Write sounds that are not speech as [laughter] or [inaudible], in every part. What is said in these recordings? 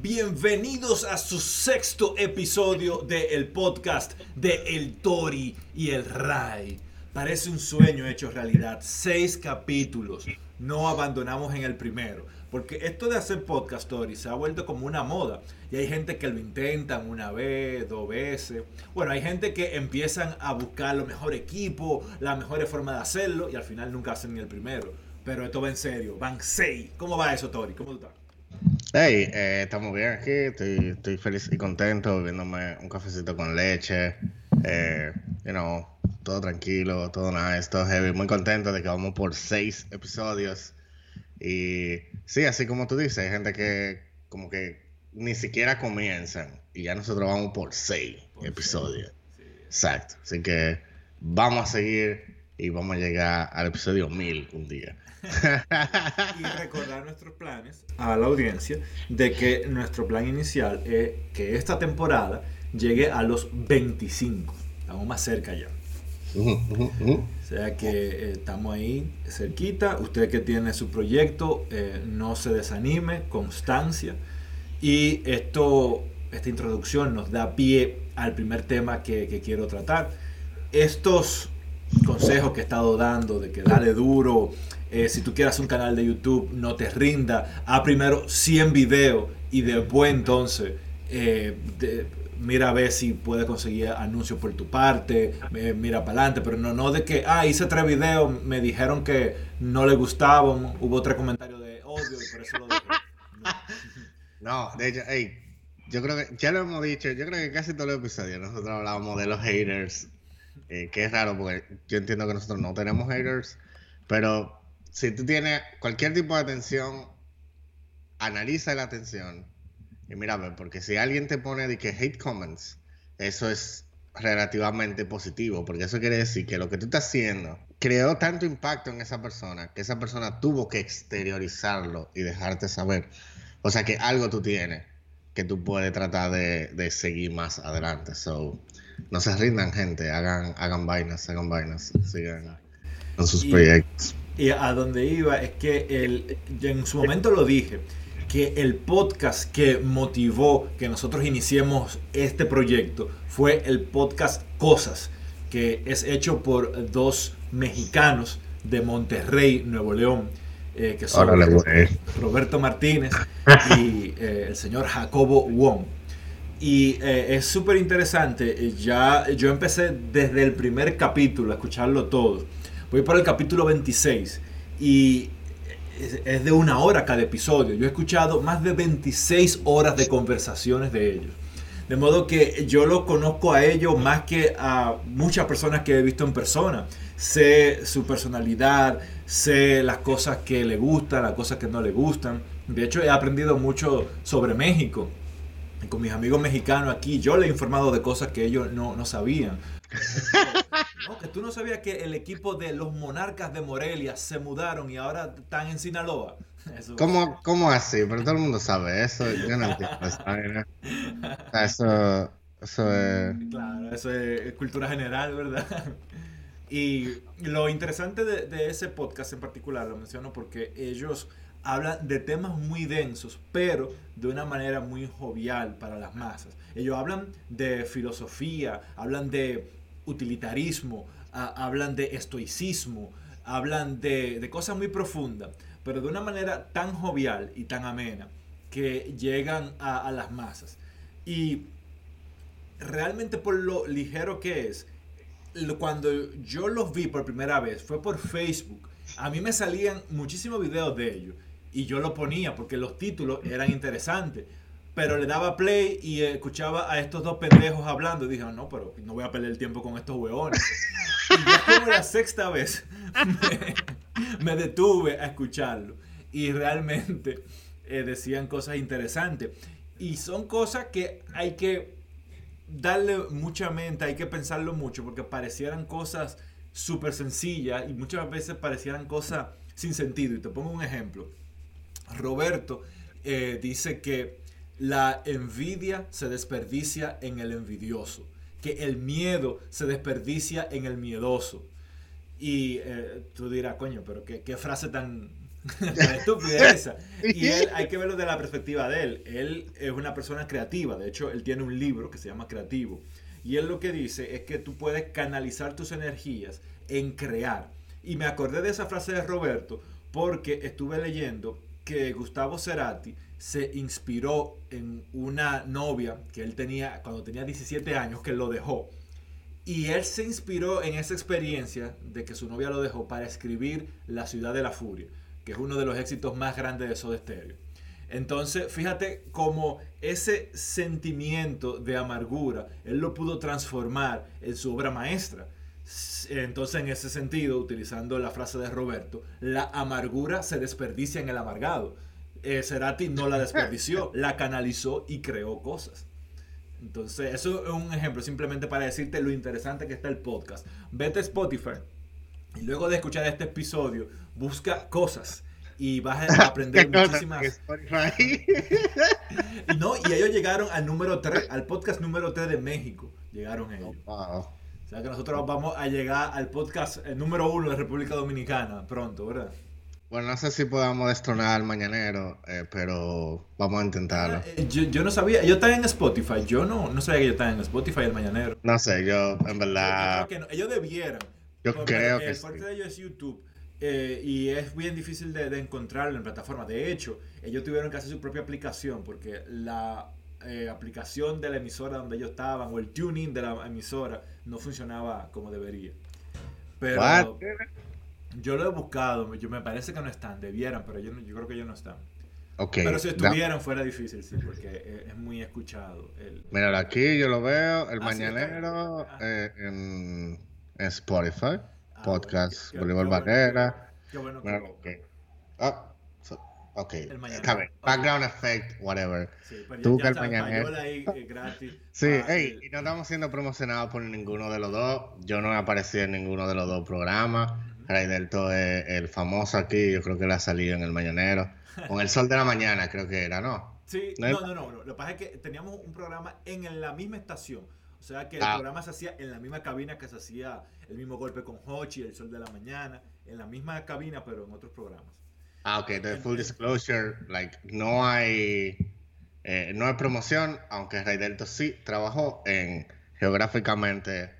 Bienvenidos a su sexto episodio del podcast de El Tori y el Ray. Parece un sueño hecho realidad. Seis capítulos. No abandonamos en el primero. Porque esto de hacer podcast, Tori, se ha vuelto como una moda. Y hay gente que lo intentan una vez, dos veces. Bueno, hay gente que empiezan a buscar lo mejor equipo, la mejor forma de hacerlo y al final nunca hacen ni el primero. Pero esto va en serio. Van seis. ¿Cómo va eso, Tori? ¿Cómo tú? Hey, eh, estamos bien aquí, estoy, estoy feliz y contento bebiéndome un cafecito con leche, eh, you know, todo tranquilo, todo nice, todo heavy, muy contento de que vamos por seis episodios. Y sí, así como tú dices, hay gente que como que ni siquiera comienzan y ya nosotros vamos por seis episodios, exacto, así que vamos a seguir y vamos a llegar al episodio mil un día. y recordar nuestros planes a la audiencia de que nuestro plan inicial es que esta temporada llegue a los 25. Estamos más cerca ya. O sea que eh, estamos ahí cerquita. Usted que tiene su proyecto, eh, no se desanime, constancia. Y esto, esta introducción nos da pie al primer tema que, que quiero tratar. Estos consejos que he estado dando de que dale duro, eh, si tú quieres un canal de YouTube, no te rinda. Haz primero 100 videos y después entonces eh, mira a ver si puedes conseguir anuncios por tu parte, mira para adelante, pero no, no de que, ah, hice tres videos, me dijeron que no le gustaban, hubo tres comentarios de odio y por eso dejé. No, de hecho, yo creo que, ya lo hemos dicho, yo creo que casi todos los episodios nosotros hablábamos de los haters, que es raro porque yo entiendo que nosotros no tenemos haters, pero si tú tienes cualquier tipo de atención, analiza la atención y mira, porque si alguien te pone de que hate comments, eso es relativamente positivo, porque eso quiere decir que lo que tú estás haciendo creó tanto impacto en esa persona que esa persona tuvo que exteriorizarlo y dejarte saber. O sea que algo tú tienes que tú puedes tratar de, seguir más adelante. So, no se rindan, gente, hagan, hagan vainas, hagan vainas, sigan en sus proyectos. Y a donde iba es que el, en su momento lo dije, que el podcast que motivó que nosotros iniciemos este proyecto fue el podcast Cosas, que es hecho por dos mexicanos de Monterrey, Nuevo León, eh, que son Roberto Martínez y eh, el señor Jacobo Wong. Y eh, es súper interesante, ya yo empecé desde el primer capítulo a escucharlo todo Voy por el capítulo 26 y es de una hora cada episodio. Yo he escuchado más de 26 horas de conversaciones de ellos. De modo que yo lo conozco a ellos más que a muchas personas que he visto en persona. Sé su personalidad, sé las cosas que le gustan, las cosas que no le gustan. De hecho, he aprendido mucho sobre México. Con mis amigos mexicanos aquí, yo les he informado de cosas que ellos no, no sabían. [laughs] que tú no sabías que el equipo de los Monarcas de Morelia se mudaron y ahora están en Sinaloa. [laughs] ¿Cómo, ¿Cómo, así? Pero todo el mundo sabe eso. Yo no entiendo eso. Eso es. Claro, eso es cultura general, ¿verdad? [laughs] Y lo interesante de, de ese podcast en particular, lo menciono porque ellos hablan de temas muy densos, pero de una manera muy jovial para las masas. Ellos hablan de filosofía, hablan de utilitarismo, hablan de estoicismo, hablan de, cosas muy profundas, pero de una manera tan jovial y tan amena que llegan a, las masas. Y realmente por lo ligero que es, cuando yo los vi por primera vez fue por Facebook. A mí me salían muchísimos videos de ellos y yo lo ponía porque los títulos eran interesantes pero le daba play y escuchaba a estos dos pendejos hablando. Y dije, no, pero no voy a perder el tiempo con estos hueones. y ya como la sexta vez [laughs] me, detuve a escucharlo. Y realmente eh, decían cosas interesantes. Y son cosas que hay que darle mucha mente, hay que pensarlo mucho, porque parecieran cosas súper sencillas y muchas veces parecieran cosas sin sentido. Y te pongo un ejemplo. Roberto eh, dice que la envidia se desperdicia en el envidioso, que el miedo se desperdicia en el miedoso. Y eh, tú dirás, coño, pero qué, frase tan, [laughs] la estupidez. [laughs] Y él, hay que verlo de la perspectiva de él. Él es una persona creativa. De hecho, él tiene un libro que se llama Creativo. Y él lo que dice es que tú puedes canalizar tus energías en crear. Y me acordé de esa frase de Roberto porque estuve leyendo que Gustavo Cerati se inspiró en una novia que él tenía cuando tenía 17 años, que lo dejó. Y él se inspiró en esa experiencia de que su novia lo dejó para escribir La ciudad de la furia, que es uno de los éxitos más grandes de Soda Stereo. Entonces, fíjate cómo ese sentimiento de amargura, él lo pudo transformar en su obra maestra. Entonces, en ese sentido, utilizando la frase de Roberto, la amargura se desperdicia en el amargado. Eh, Cerati no la desperdició, [laughs] la canalizó y creó cosas. Entonces, eso es un ejemplo simplemente para decirte lo interesante que está el podcast. Vete a Spotify y luego de escuchar este episodio, busca cosas y vas a aprender [laughs] muchísimas. [laughs] no, y ellos llegaron al número 3, al podcast número 3 de México. Llegaron ellos. O sea que nosotros vamos a llegar al podcast eh, número 1 de República Dominicana pronto, ¿verdad? Bueno, no sé si podamos destronar al mañanero, eh, pero vamos a intentarlo. Eh, yo, no sabía, yo estaba en Spotify, yo no, no sabía que yo estaba en Spotify el mañanero. No sé, yo en verdad... ellos debieran. Yo creo que el parte de ellos es YouTube. Eh, y es bien difícil de, de, encontrarlo en plataforma. De hecho, ellos tuvieron que hacer su propia aplicación porque la aplicación de la emisora donde ellos estaban o el tuning de la emisora no funcionaba como debería. Pero, yo lo he buscado, yo me parece que no están, debieran, pero yo, yo creo que ellos no están. Okay. Pero si estuvieran fuera difícil, sí, porque es, muy escuchado. El... Mira, aquí yo lo veo, el ah, mañanero eh, en, Spotify, ah, podcast Bolívar Barrera. Qué bueno que okay. oh, ok, background effect, whatever. Sí, pero Tú ya, el mañanero. Ahí, eh, gratis. Sí, hey, y no estamos siendo promocionados por ninguno de los dos. Yo no he aparecido en ninguno de los dos programas. Ray Delto es el famoso aquí, yo creo que le ha salido en el Mañanero. Con el sol de la mañana, creo que era, ¿no? Sí, no, no, no, Lo que pasa es que teníamos un programa en la misma estación. O sea que el ah. programa se hacía en la misma cabina que se hacía el mismo golpe con Hochi, el sol de la mañana, en la misma cabina, pero en otros programas. Ah, ok, full disclosure, like, no hay, eh, no hay promoción, aunque Ray Delto sí trabajó en geográficamente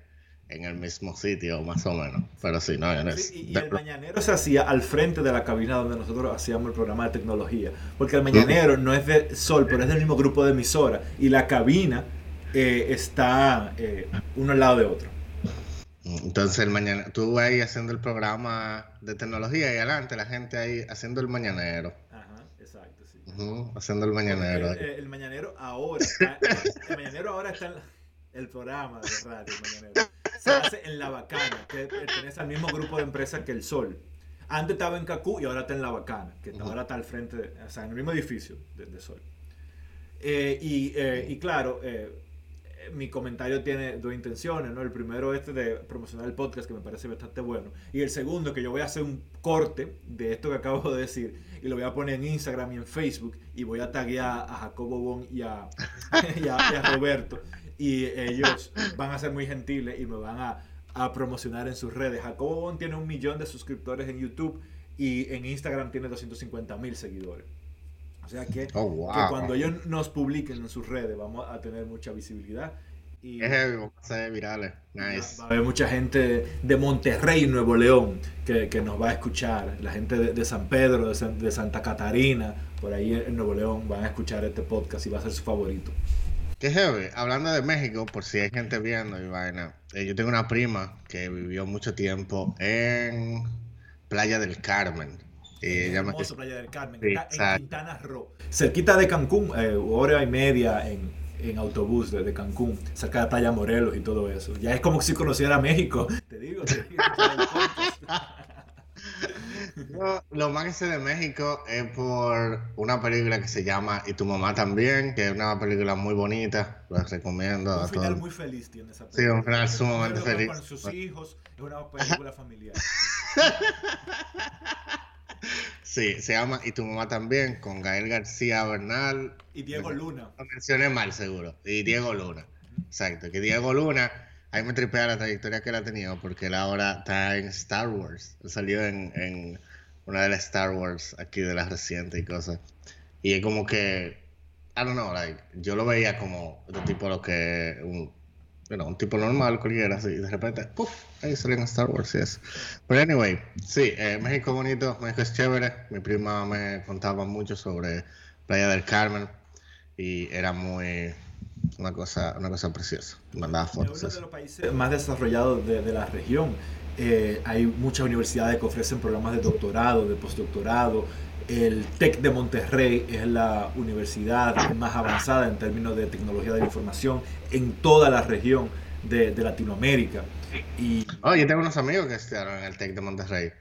en el mismo sitio, más o menos. Pero sí, no, es. y, el mañanero se hacía al frente de la cabina donde nosotros hacíamos el programa de tecnología. Porque el mañanero no es de Sol, pero es del mismo grupo de emisora. Y la cabina eh, está eh, uno al lado de otro. Entonces, el mañana, tú ahí haciendo el programa de tecnología y adelante la gente ahí haciendo el mañanero. Ajá, exacto, sí. haciendo el mañanero. El, mañanero ahora, el mañanero ahora está en el programa de radio mañanero se hace en La Bacana, que pertenece al mismo grupo de empresas que El Sol. Antes estaba en Cacú y ahora está en La Bacana, que ahora está al frente, o sea, en el mismo edificio de, Sol. Eh, y, eh, y, claro, eh, mi comentario tiene dos intenciones, ¿no? El primero este de promocionar el podcast, que me parece bastante bueno. Y el segundo, que yo voy a hacer un corte de esto que acabo de decir y lo voy a poner en Instagram y en Facebook y voy a taguear a Jacobo Bon y a, [laughs] y a Roberto y ellos van a ser muy gentiles y me van a, a promocionar en sus redes. Jacobo Bon tiene un millón de suscriptores en YouTube y en Instagram tiene 250 mil seguidores. O sea que, oh, que, cuando ellos nos publiquen en sus redes vamos a tener mucha visibilidad. Y vamos a ser virales. Nice. Va a haber mucha gente de Monterrey, Nuevo León, que, que nos va a escuchar. La gente de, de San Pedro, de, de, Santa Catarina, por ahí en Nuevo León, van a escuchar este podcast y va a ser su favorito. Qué heavy. Hablando de México, por si hay gente viendo y vaina, eh, yo tengo una prima que vivió mucho tiempo en Playa del Carmen. Y ella Playa del Carmen, está en Quintana Roo, cerquita de Cancún, eh, hora y media en, en autobús desde Cancún, cerca de Playa Morelos y todo eso. Ya es como si conociera México, [laughs] te digo. Te digo [laughs] lo más que sé de México es por una película que se llama Y tu mamá también, que es una película muy bonita, la recomiendo un a final muy feliz tiene esa película. Sí, un final sumamente feliz. Con sus hijos, es una película familiar. [laughs] sí, se llama Y tu mamá también, con Gael García Bernal. Y Diego Luna. Lo mencioné mal, seguro. Y Diego Luna. Exacto, que Diego Luna ahí me tripea la trayectoria que él ha tenido porque él ahora está en Star Wars. salió en, una de las Star Wars aquí de las recientes y cosas. Y es como que, I don't know, like, yo lo veía como de tipo lo que un, un tipo normal cualquiera, así, de repente, ¡puf! Ahí salen Star Wars y eso. Pero anyway, sí, eh, México bonito, México es chévere. Mi prima me contaba mucho sobre Playa del Carmen y era muy una cosa, una cosa preciosa. Mandaba fotos. Es uno de los países más desarrollados de, de la región. Eh, hay muchas universidades que ofrecen programas de doctorado, de postdoctorado. El TEC de Monterrey es la universidad más avanzada en términos de tecnología de la información en toda la región de, de Latinoamérica. Y... Oh, yo tengo unos amigos que estudiaron en el TEC de Monterrey.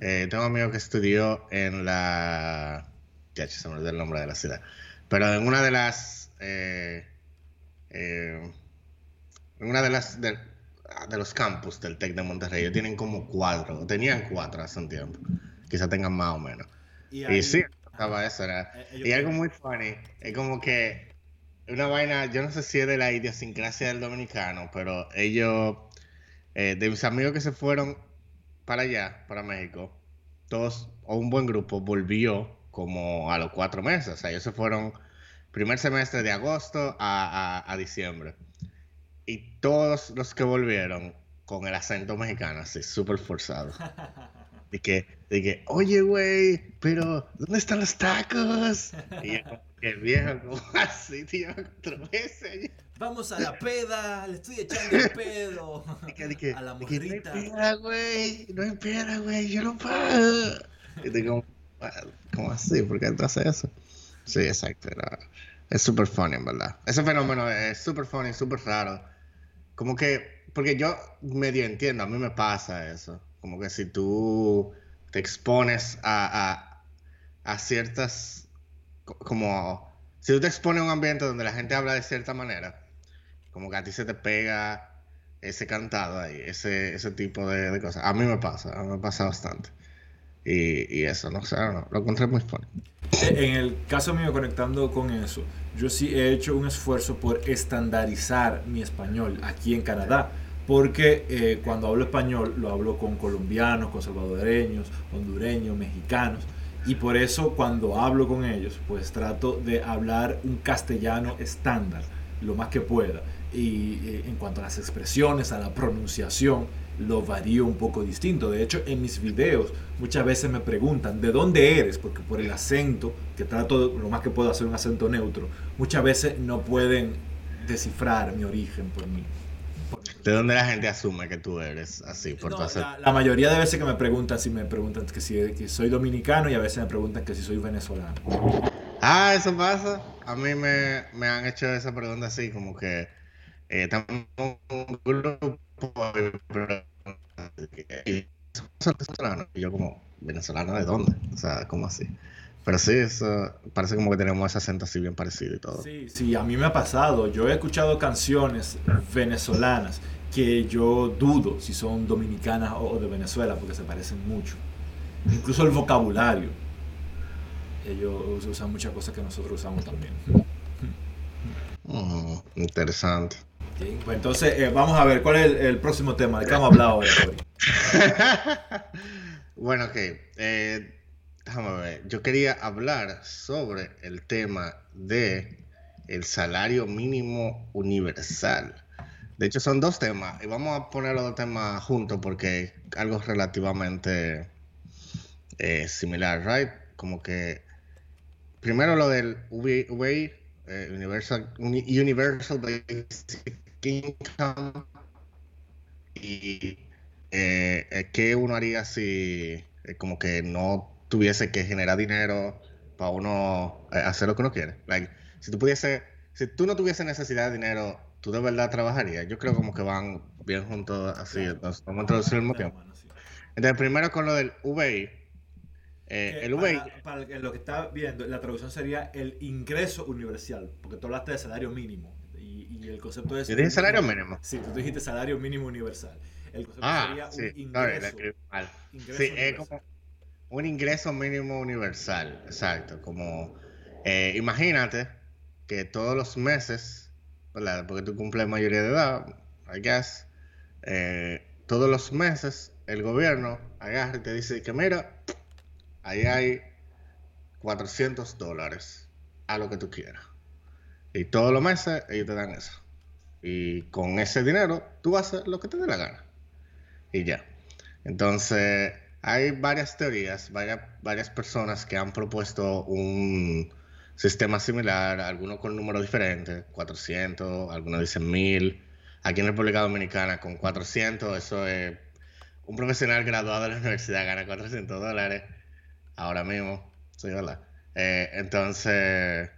Eh, tengo un amigo que estudió en la... Ya, se me olvidó el nombre de la ciudad. Pero en una de las... Eh, eh, en una de las... De, de, los campus del TEC de Monterrey. Ellos tienen como cuatro. Tenían cuatro hace un tiempo. Quizá tengan más o menos. Y, ahí, y sí, estaba eso. Era, eh, y algo muy funny. Es como que... Una vaina, yo no sé si es de la idiosincrasia del dominicano, pero ellos eh, de mis amigos que se fueron para allá, para México, todos, o un buen grupo, volvió como a los cuatro meses. O sea, ellos se fueron primer semestre de agosto a, a, diciembre. Y todos los que volvieron con el acento mexicano, así, súper forzado. [laughs] Y que, de que, oye, güey, pero ¿dónde están los tacos? Y yo, que viejo, como así, tío, cuatro meses. Vamos a la peda, le estoy echando el pedo. [laughs] a la morrita. no hay peda, güey. No hay peda, güey. Yo no pago. Y te como, ¿cómo así? ¿Por qué tú haces eso? Sí, exacto. es súper funny, en verdad. Ese fenómeno es súper funny, súper raro. Como que, porque yo medio entiendo, a mí me pasa eso. Como que si tú te expones a, a, ciertas, como, si tú te expones a un ambiente donde la gente habla de cierta manera, como que a ti se te pega ese cantado ahí, ese, ese tipo de, cosas. A mí me pasa, a mí me pasa bastante. Y, y eso, no sé, no, lo encontré muy funny. Eh, en el caso mío, conectando con eso, yo sí he hecho un esfuerzo por estandarizar mi español aquí en Canadá. Porque eh, cuando hablo español lo hablo con colombianos, con salvadoreños, hondureños, mexicanos. Y por eso cuando hablo con ellos, pues trato de hablar un castellano estándar, lo más que pueda y eh, en cuanto a las expresiones, a la pronunciación, lo varío un poco distinto. De hecho, en mis videos muchas veces me preguntan, ¿de dónde eres? Porque por el acento, que trato lo más que puedo hacer un acento neutro, muchas veces no pueden descifrar mi origen por mí. ¿De dónde la gente asume que tú eres así? Por la, mayoría de veces que me preguntan, si me preguntan que si que soy dominicano y a veces me preguntan que si soy venezolano. Ah, eso pasa. A mí me, me han hecho esa pregunta así, como que eh, un grupo y yo como, ¿venezolano de dónde? O sea, ¿cómo así? Pero sí, eso parece como que tenemos ese acento así bien parecido y todo. Sí, sí, a mí me ha pasado. Yo he escuchado canciones venezolanas que yo dudo si son dominicanas o de Venezuela porque se parecen mucho. Incluso el vocabulario. Ellos usan muchas cosas que nosotros usamos también. Mm, interesante. Pues entonces, eh, vamos a ver, ¿cuál es el, próximo tema? ¿De qué vamos a hablar ahora? [laughs] bueno, ok. Eh, déjame ver. Yo quería hablar sobre el tema de el salario mínimo universal. De hecho, son dos temas. Y vamos a poner los dos temas juntos porque algo relativamente eh, similar, ¿right? Como que primero lo del UBI, Universal, Universal Basic income y eh, qué uno haría si eh, como que no tuviese que generar dinero para uno eh, hacer lo que uno quiere. Like, si tú pudiese, si tú no tuviese necesidad de dinero, tú de verdad trabajarías. Yo creo como que van bien juntos así. Entonces, vamos a introducir al mismo tiempo. Entonces, primero con lo del VI. Eh, el VI. Para, lo que está viendo, la traducción sería el ingreso universal, porque tú hablaste de salario mínimo y el concepto es... ¿Yo dije salario mínimo? Sí, tú dijiste salario mínimo universal. El concepto ah, sería sí, un ingreso, sí, es como un ingreso mínimo universal, exacto. Como, eh, imagínate que todos los meses, ¿verdad? Porque tú cumples mayoría de edad, I guess, eh, todos los meses el gobierno agarra y te dice que mira, ahí hay 400 dólares a lo que tú quieras. Y todos los meses ellos te dan eso. Y con ese dinero tú haces lo que te dé la gana. Y ya. Entonces, hay varias teorías, varias, varias personas que han propuesto un sistema similar, algunos con números diferentes, 400, algunos dicen 1000. Aquí en República Dominicana con 400, eso es un profesional graduado de la universidad gana 400 dólares ahora mismo, sí, ¿verdad? Eh, entonces,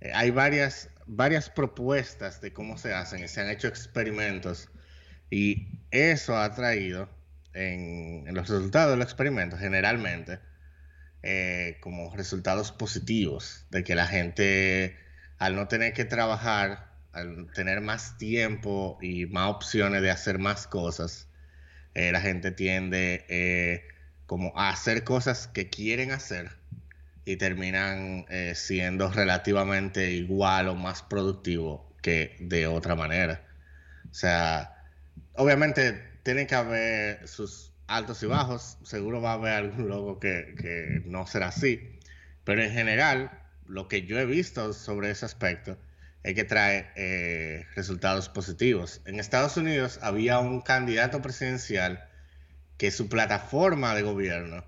eh, hay varias, varias propuestas de cómo se hacen y se han hecho experimentos y eso ha traído en, los resultados de los experimentos generalmente eh, como resultados positivos de que la gente al no tener que trabajar, al tener más tiempo y más opciones de hacer más cosas, eh, la gente tiende como a hacer cosas que quieren hacer y terminan eh, siendo relativamente igual o más productivo que de otra manera. O sea, obviamente tiene que haber sus altos y bajos, seguro va a haber algún logo que, que no será así, pero en general, lo que yo he visto sobre ese aspecto es que trae eh, resultados positivos. En Estados Unidos había un candidato presidencial que su plataforma de gobierno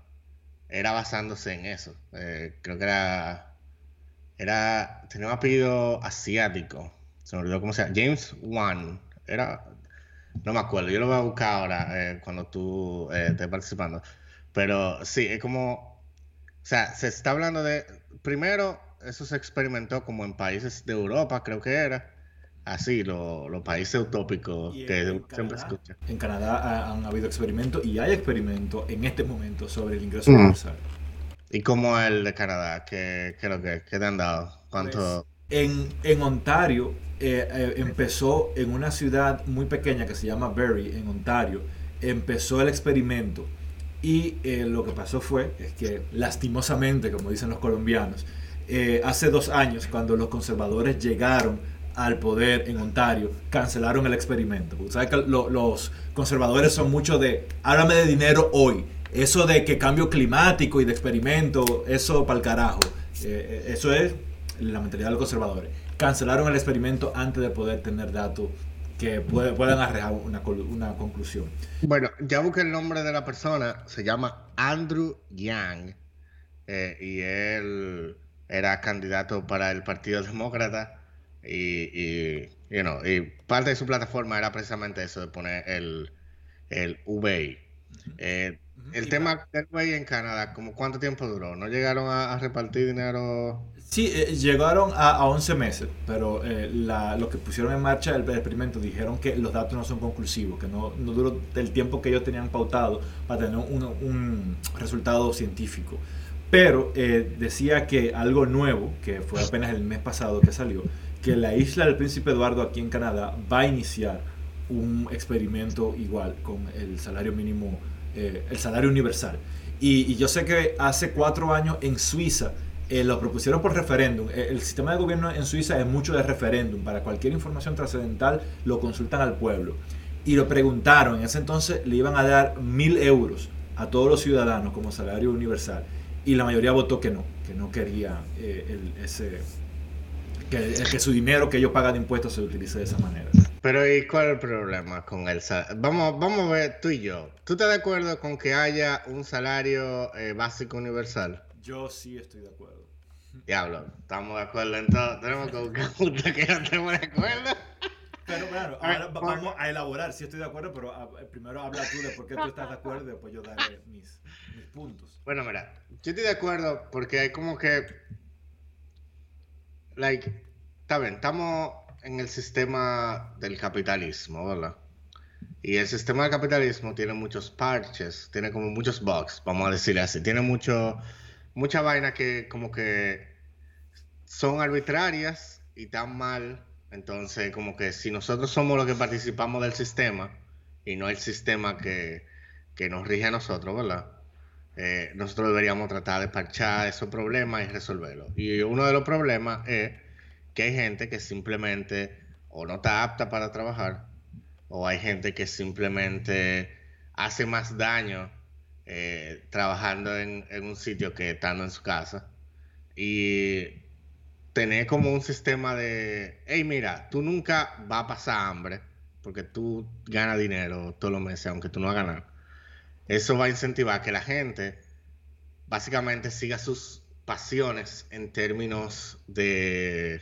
era basándose en eso. Eh, creo que era, era, tenía un apellido asiático. Se me olvidó cómo se llama. James Wan. Era, no me acuerdo. Yo lo voy a buscar ahora eh, cuando tú estés participando. Pero sí, es como, o sea, se está hablando de, primero, eso se experimentó como en países de Europa, creo que era. Así, los países utópicos que siempre escucha. En Canadá han habido experimentos y hay experimentos en este momento sobre el ingreso universal. ¿Y cómo el de Canadá? ¿Qué, creo que, te han dado? ¿Cuánto? Pues, en, en, Ontario eh, eh, empezó en una ciudad muy pequeña que se llama Barrie, en Ontario. Empezó el experimento y eh, lo que pasó fue es que lastimosamente, como dicen los colombianos, hace dos años, cuando los conservadores llegaron al poder en Ontario, cancelaron el experimento. ¿Sabes que los conservadores son mucho de, háblame de dinero hoy. Eso de que cambio climático y de experimento, eso para el carajo. Eh, eh, eso es la mentalidad de los conservadores. Cancelaron el experimento antes de poder tener datos que puedan arreglar una, una, conclusión. Bueno, ya busqué el nombre de la persona, se llama Andrew Yang, y él era candidato para el Partido Demócrata y, y, y parte de su plataforma era precisamente eso, de poner el, el VI. Eh, el tema del VI en Canadá, ¿como ¿cuánto tiempo duró? ¿No llegaron a, repartir dinero? Sí, eh, llegaron a, a, 11 meses, pero eh, la, lo que pusieron en marcha el, experimento dijeron que los datos no son conclusivos, que no, no duró el tiempo que ellos tenían pautado para tener un, un resultado científico. Pero eh, decía que algo nuevo, que fue apenas el mes pasado que salió, que la isla del Príncipe Eduardo aquí en Canadá va a iniciar un experimento igual con el salario mínimo, eh, el salario universal. Y, yo sé que hace cuatro años en Suiza eh, lo propusieron por referéndum. El sistema de gobierno en Suiza es mucho de referéndum. Para cualquier información trascendental lo consultan al pueblo. Y lo preguntaron, en ese entonces le iban a dar mil euros a todos los ciudadanos como salario universal y la mayoría votó que no, que no quería eh, ese, que, que, su dinero que ellos pagan de impuestos se utilice de esa manera. Pero ¿y cuál es el problema con el salario? Vamos, vamos a ver tú y yo. ¿Tú estás de acuerdo con que haya un salario eh, básico universal? Yo sí estoy de acuerdo. Diablo, estamos de acuerdo en todo. Tenemos que buscar [laughs] que no estemos de acuerdo. Pero claro, ahora vamos a elaborar si estoy de acuerdo, pero ah, primero habla tú de por qué tú estás de acuerdo y después yo daré mis, mis puntos. Bueno, mira, yo estoy de acuerdo porque hay como que. Like, está estamos en el sistema del capitalismo, ¿verdad? Y el sistema del capitalismo tiene muchos parches, tiene como muchos bugs, vamos a decirle así. Tiene mucho, mucha vaina que como que son arbitrarias y tan mal. Entonces, como que si nosotros somos los que participamos del sistema y no el sistema que, que nos rige a nosotros, ¿verdad? Eh, nosotros deberíamos tratar de parchar esos problemas y resolverlos. Y uno de los problemas es que hay gente que simplemente o no está apta para trabajar, o hay gente que simplemente hace más daño eh, trabajando en, un sitio que estando en su casa y tener como un sistema de, hey, mira, tú nunca vas a pasar hambre porque tú ganas dinero todos los meses, aunque tú no hagas nada. Eso va a incentivar que la gente básicamente siga sus pasiones en términos de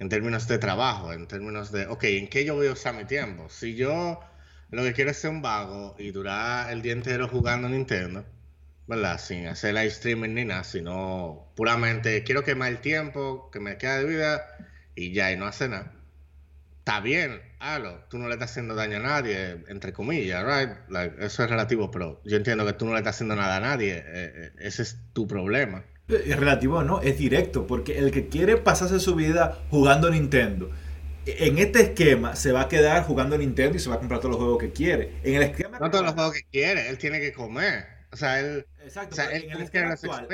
en términos de trabajo, en términos de, ok, ¿en qué yo voy a usar mi tiempo? Si yo lo que quiero es ser un vago y durar el día entero jugando Nintendo, ¿verdad? Sin hacer live streaming ni nada, sino puramente quiero quemar el tiempo que me queda de vida y ya, y no hacer nada. Está bien, hazlo. Tú no le estás haciendo daño a nadie, entre comillas, right? eso es relativo, pero yo entiendo que tú no le estás haciendo nada a nadie. Eh, eh, ese es tu problema. Es relativo, no, es directo, porque el que quiere pasarse su vida jugando Nintendo, en este esquema se va a quedar jugando Nintendo y se va a comprar todos los juegos que quiere. En el esquema no todos los juegos que quiere, él tiene que comer. O sea, él. Exacto, en el esquema actual,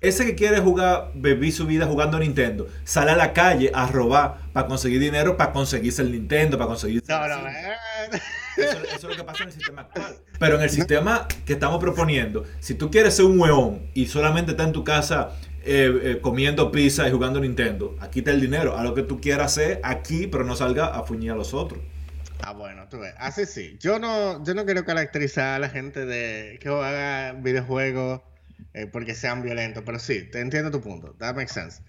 ese que quiere jugar, vivir su vida jugando Nintendo, sale a la calle a robar para conseguir dinero, para conseguirse el Nintendo, para conseguirse. No, no, eso, eso, es lo que pasa en el sistema actual. Pero en el sistema que estamos proponiendo, si tú quieres ser un hueón y solamente está en tu casa eh, eh, comiendo pizza y jugando Nintendo. Aquí está el dinero. A lo que tú quieras hacer aquí, pero no salga a fuñir a los otros. Ah, bueno, tú ves. Así sí. Yo no, yo no quiero caracterizar a la gente de que haga videojuegos eh, porque sean violentos, pero sí, te entiendo tu punto. That makes sense.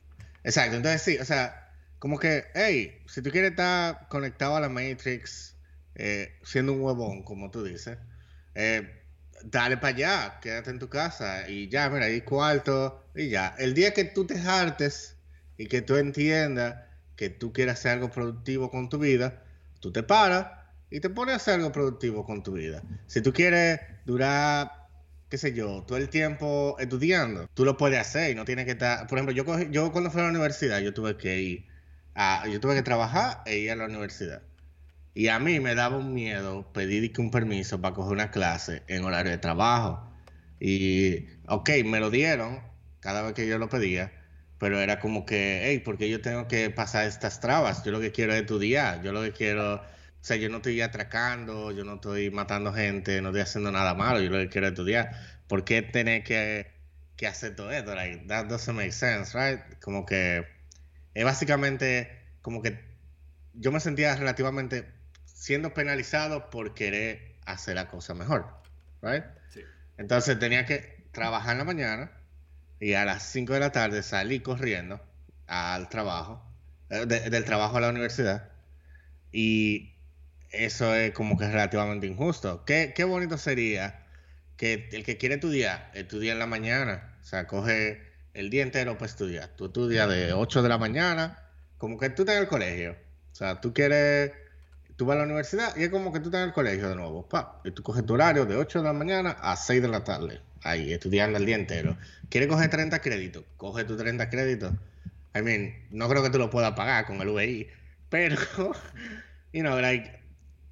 Exacto. Entonces sí, o sea, como que, hey, si tú quieres estar conectado a la Matrix, siendo un huevón, como tú dices, eh, dale para allá, quédate en tu casa y ya, mira, ahí cuarto y ya. El día que tú te hartes y que tú entiendas que tú quieres hacer algo productivo con tu vida, tú te paras y te pones a hacer algo productivo con tu vida. Si tú quieres durar, qué sé yo, todo el tiempo estudiando, tú lo puedes hacer y no tienes que estar... Por ejemplo, yo, yo cuando fui a la universidad, yo tuve que ir a... Yo tuve que trabajar e ir a la universidad. Y a mí me daba un miedo pedir un permiso para coger una clase en horario de trabajo. Y, ok, me lo dieron cada vez que yo lo pedía, pero era como que, hey, porque yo tengo que pasar estas trabas? Yo lo que quiero es estudiar, yo lo que quiero, o sea, yo no estoy atracando, yo no estoy matando gente, no estoy haciendo nada malo, yo lo que quiero es estudiar. ¿Por qué tener que, que hacer todo esto? Like, that doesn't make sense, right? Como que es básicamente como que yo me sentía relativamente siendo penalizado por querer hacer la cosa mejor. Right? Entonces tenía que trabajar en la mañana y a las 5 de la tarde salí corriendo al trabajo, eh, del trabajo a la universidad. Y eso es como que relativamente injusto. Qué, qué bonito sería que el que quiere estudiar, estudie en la mañana. O sea, coge el día entero para estudiar. Tú estudias de 8 de la mañana, como que tú estás en el colegio. O sea, tú quieres tú vas a la universidad y es como que tú estás en el colegio de nuevo. Pa, y tú coges tu horario de 8 de la mañana a 6 de la tarde. Ahí, estudiando el día entero. ¿Quieres coger 30 créditos? Coge tus 30 créditos. I mean, no creo que tú lo puedas pagar con el VI. Pero, [laughs] you know, like,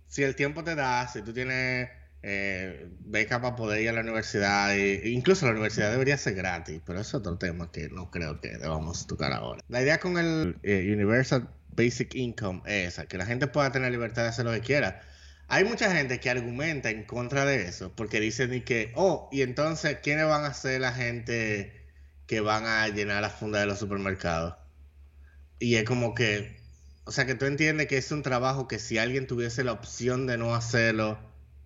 si el tiempo te da, si tú tienes eh, beca para poder ir a la universidad, incluso la universidad debería ser gratis, pero es otro tema que no creo que debamos tocar ahora. La idea con el eh, Universal basic income es esa, que la gente pueda tener libertad de hacer lo que quiera. Hay mucha gente que argumenta en contra de eso, porque dicen que, oh, y entonces, ¿quiénes van a ser la gente que van a llenar la funda de los supermercados? Y es como que, o sea, que tú entiendes que es un trabajo que si alguien tuviese la opción de no hacerlo,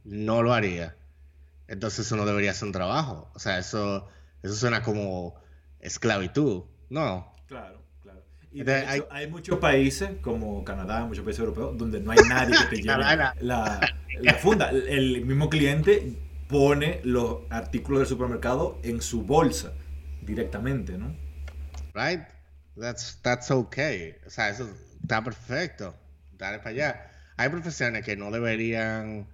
no lo haría. Entonces eso no debería ser un trabajo. O sea, eso, eso suena como esclavitud. No. Claro. Y hay, muchos países, como Canadá, muchos países europeos, donde no hay nadie que te [laughs] lleve la, funda. El mismo cliente pone los artículos del supermercado en su bolsa directamente, ¿no? Right. That's, that's okay. O sea, eso está perfecto. Dale para allá. Hay profesiones que no deberían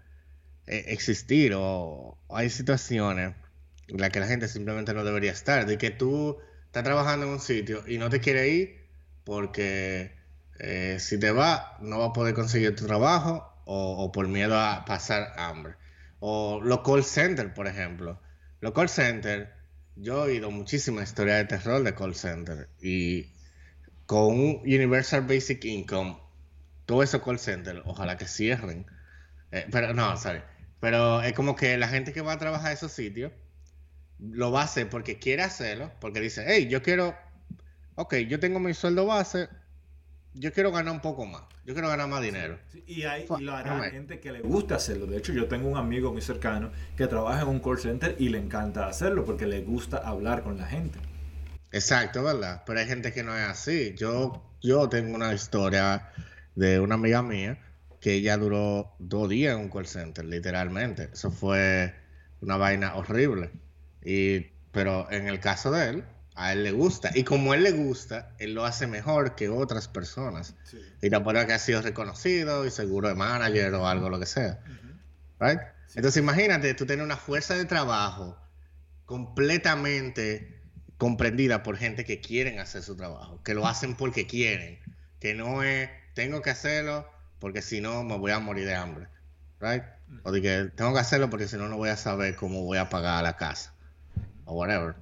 eh, existir o, o, hay situaciones en las que la gente simplemente no debería estar. De que tú estás trabajando en un sitio y no te quiere ir porque eh, si te va, no vas a poder conseguir tu trabajo o, por miedo a pasar hambre. O los call center, por ejemplo. Los call center, yo he oído muchísimas historias de terror de call center y con un Universal Basic Income, todo esos call center, ojalá que cierren. Eh, pero no, sorry. Pero es como que la gente que va a trabajar a esos sitios lo va a hacer porque quiere hacerlo, porque dice, hey, yo quiero, ok, yo tengo mi sueldo base, yo quiero ganar un poco más, yo quiero ganar más dinero. y, hay, y lo hará gente que le gusta hacerlo. De hecho, yo tengo un amigo muy cercano que trabaja en un call center y le encanta hacerlo porque le gusta hablar con la gente. Exacto, ¿verdad? Pero hay gente que no es así. Yo, yo tengo una historia de una amiga mía que ella duró dos días en un call center, literalmente. Eso fue una vaina horrible. Y, pero en el caso de él, a él le gusta. Y como a él le gusta, él lo hace mejor que otras personas. Y la que ha sido reconocido y seguro de manager o algo, lo que sea. Entonces imagínate, tú tienes una fuerza de trabajo completamente comprendida por gente que quieren hacer su trabajo, que lo hacen porque quieren, que no es, tengo que hacerlo porque si no me voy a morir de hambre. Right? O de que tengo que hacerlo porque si no, no voy a saber cómo voy a pagar la casa. O whatever.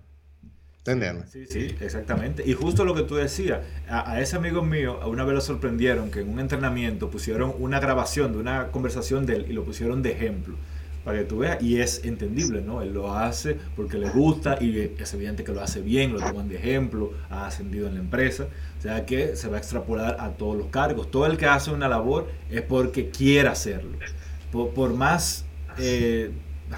¿Entendiendo? Sí, sí, exactamente. Y justo lo que tú decías, a, ese amigo mío, una vez lo sorprendieron que en un entrenamiento pusieron una grabación de una conversación de él y lo pusieron de ejemplo para que tú veas, y es entendible, ¿no? Él lo hace porque le gusta y es evidente que lo hace bien, lo toman de ejemplo, ha ascendido en la empresa, o sea que se va a extrapolar a todos los cargos. Todo el que hace una labor es porque quiere hacerlo. Por, más eh,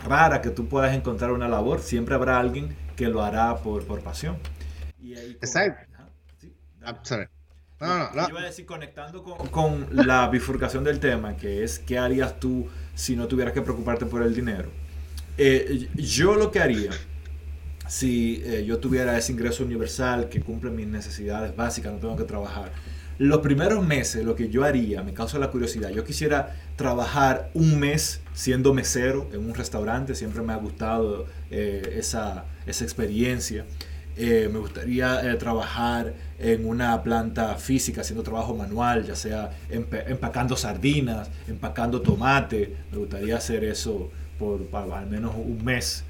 rara que tú puedas encontrar una labor, siempre habrá alguien que lo hará por, por pasión. Y ahí, Exacto. Ah, no, no, no. Yo iba a decir, conectando con, con la bifurcación del tema, que es qué harías tú si no tuvieras que preocuparte por el dinero. Eh, yo lo que haría, si eh, yo tuviera ese ingreso universal que cumple mis necesidades básicas, no tengo que trabajar, los primeros meses lo que yo haría, me causa la curiosidad, yo quisiera trabajar un mes siendo mesero en un restaurante, siempre me ha gustado eh, esa, esa experiencia. Eh, me gustaría eh, trabajar en una planta física haciendo trabajo manual, ya sea empacando sardinas, empacando tomate. Me gustaría hacer eso por, al menos un mes.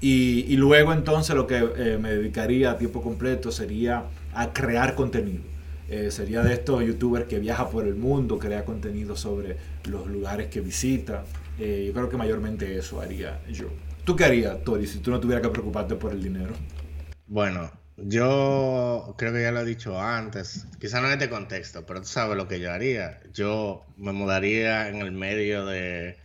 Y, luego entonces lo que me dedicaría a tiempo completo sería a crear contenido. Sería de estos youtubers que viaja por el mundo, crea contenido sobre los lugares que visita. yo creo que mayormente eso haría yo. ¿Tú qué harías, Tori, si tú no tuvieras que preocuparte por el dinero? Bueno, yo creo que ya lo he dicho antes, quizá no en este contexto, pero tú sabes lo que yo haría. Yo me mudaría en el medio de,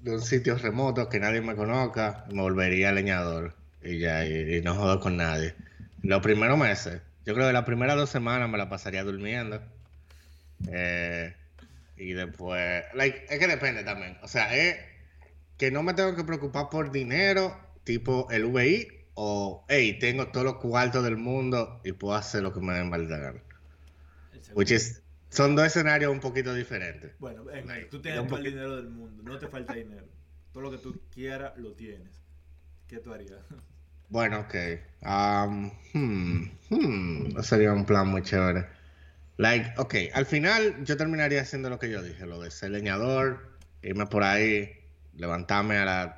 de un sitio remoto que nadie me conozca, me volvería leñador y ya, y, no jodo con nadie. Los primeros meses, yo creo que las primeras dos semanas me la pasaría durmiendo. Eh, y después, es que depende también. O sea, es que no me tengo que preocupar por dinero, tipo el VI, o, hey, tengo todos los cuartos del mundo y puedo hacer lo que me den mal gana. Which is, son dos escenarios un poquito diferentes. Bueno, tú tienes todo el dinero del mundo, no te falta dinero. Todo lo que tú quieras lo tienes. ¿Qué tú harías? Bueno, ok. Um, hmm, hmm, sería un plan muy chévere. Like, ok, al final yo terminaría haciendo lo que yo dije, lo de ser leñador, irme por ahí, levantarme a las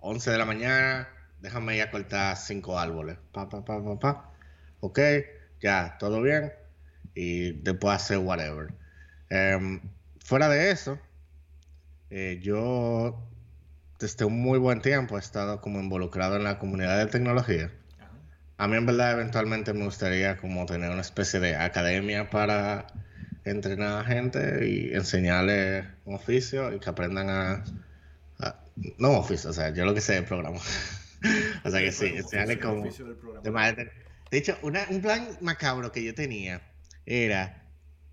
11 de la mañana, déjame ir a cortar cinco árboles. Pa, pa, pa, pa, pa. Ok, ya, todo bien. Y después hacer whatever. Em, fuera de eso, eh, yo desde un muy buen tiempo he estado como involucrado en la comunidad de tecnología. A mí en verdad eventualmente me gustaría como tener una especie de academia para entrenar a gente y enseñarles un oficio y que aprendan a, a no oficio, o sea, yo lo que sé de programa. [laughs] o sea que sí, sale como... De, hecho, un plan macabro que yo tenía era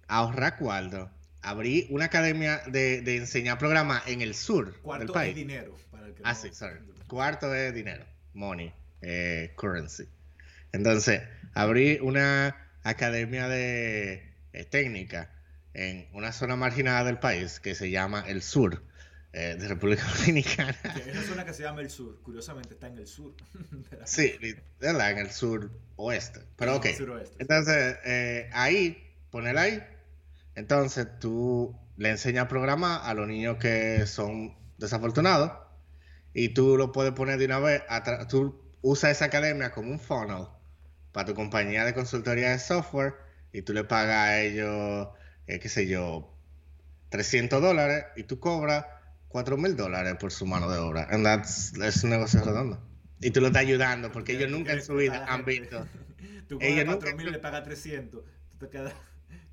ahorrar cuarto, abrir una academia de, de enseñar programa en el sur Cuarto del país. dinero. Para el que ah, sí, sorry. Cuarto es dinero, money, eh, currency. Entonces, abrí una academia de eh, técnica en una zona marginada del país que se llama el sur eh, de República [laughs] Dominicana. es una zona que se llama el sur, curiosamente está en el sur. [laughs] sí, en el sur oeste. Pero ok. Entonces, eh, ahí, poner ahí. Entonces tú le enseñas a programar a los niños que son desafortunados y tú lo puedes poner de una vez. Tú usas esa academia como un funnel para tu compañía de consultoría de software y tú le pagas a ellos, eh, qué sé yo, 300 dólares y tú cobras 4 mil dólares por su mano de obra. And that's, es un negocio redondo. Y tú lo estás ayudando porque ellos nunca en su [laughs] vida han visto. Tú cobras 4 mil, le pagas 300. Tú te quedas.